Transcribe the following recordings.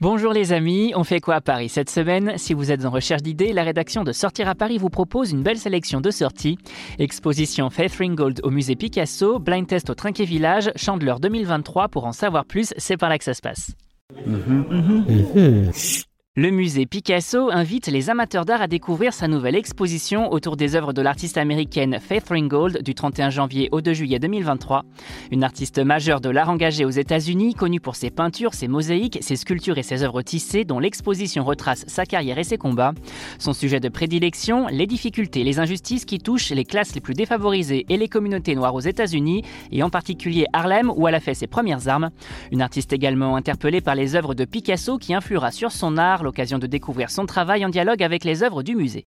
Bonjour les amis, on fait quoi à Paris cette semaine? Si vous êtes en recherche d'idées, la rédaction de Sortir à Paris vous propose une belle sélection de sorties. Exposition Faith Ringgold au musée Picasso, blind test au Trinquet Village, Chandler 2023 pour en savoir plus, c'est par là que ça se passe. Le musée Picasso invite les amateurs d'art à découvrir sa nouvelle exposition autour des œuvres de l'artiste américaine Faith Ringgold du 31 janvier au 2 juillet 2023. Une artiste majeure de l'art engagé aux États-Unis, connue pour ses peintures, ses mosaïques, ses sculptures et ses œuvres tissées, dont l'exposition retrace sa carrière et ses combats. Son sujet de prédilection, les difficultés, les injustices qui touchent les classes les plus défavorisées et les communautés noires aux États-Unis, et en particulier Harlem, où elle a fait ses premières armes. Une artiste également interpellée par les œuvres de Picasso qui influera sur son art, l'occasion de découvrir son travail en dialogue avec les œuvres du musée.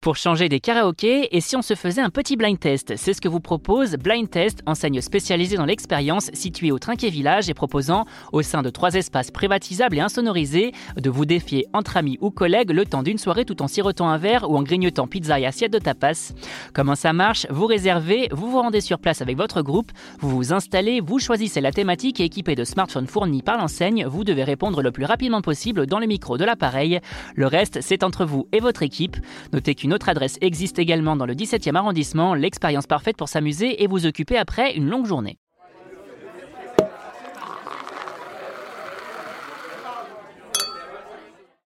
Pour changer des karaokés et si on se faisait un petit blind test. C'est ce que vous propose Blind Test, enseigne spécialisée dans l'expérience située au Trinquet Village et proposant, au sein de trois espaces privatisables et insonorisés, de vous défier entre amis ou collègues le temps d'une soirée tout en sirotant un verre ou en grignotant pizza et assiette de tapas. Comment ça marche? Vous réservez, vous vous rendez sur place avec votre groupe, vous vous installez, vous choisissez la thématique et équipé de smartphones fournis par l'enseigne, vous devez répondre le plus rapidement possible dans le micro de l'appareil. Le reste, c'est entre vous et votre équipe. Notez qu'une autre adresse existe également dans le 17e arrondissement, l'expérience parfaite pour s'amuser et vous occuper après une longue journée.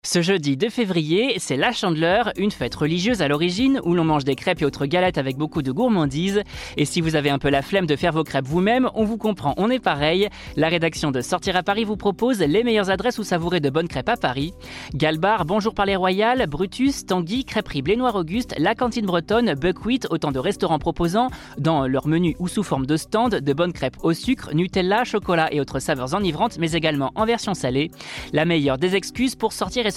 Ce jeudi 2 février, c'est la Chandeleur, une fête religieuse à l'origine où l'on mange des crêpes et autres galettes avec beaucoup de gourmandise. Et si vous avez un peu la flemme de faire vos crêpes vous-même, on vous comprend, on est pareil. La rédaction de Sortir à Paris vous propose les meilleures adresses où savourer de bonnes crêpes à Paris. Galbar, Bonjour par les Royales, Brutus, Tanguy, Crêperie Blé Noir Auguste, La Cantine Bretonne, Buckwheat, autant de restaurants proposant dans leur menu ou sous forme de stand de bonnes crêpes au sucre, Nutella, chocolat et autres saveurs enivrantes, mais également en version salée. La meilleure des excuses pour sortir et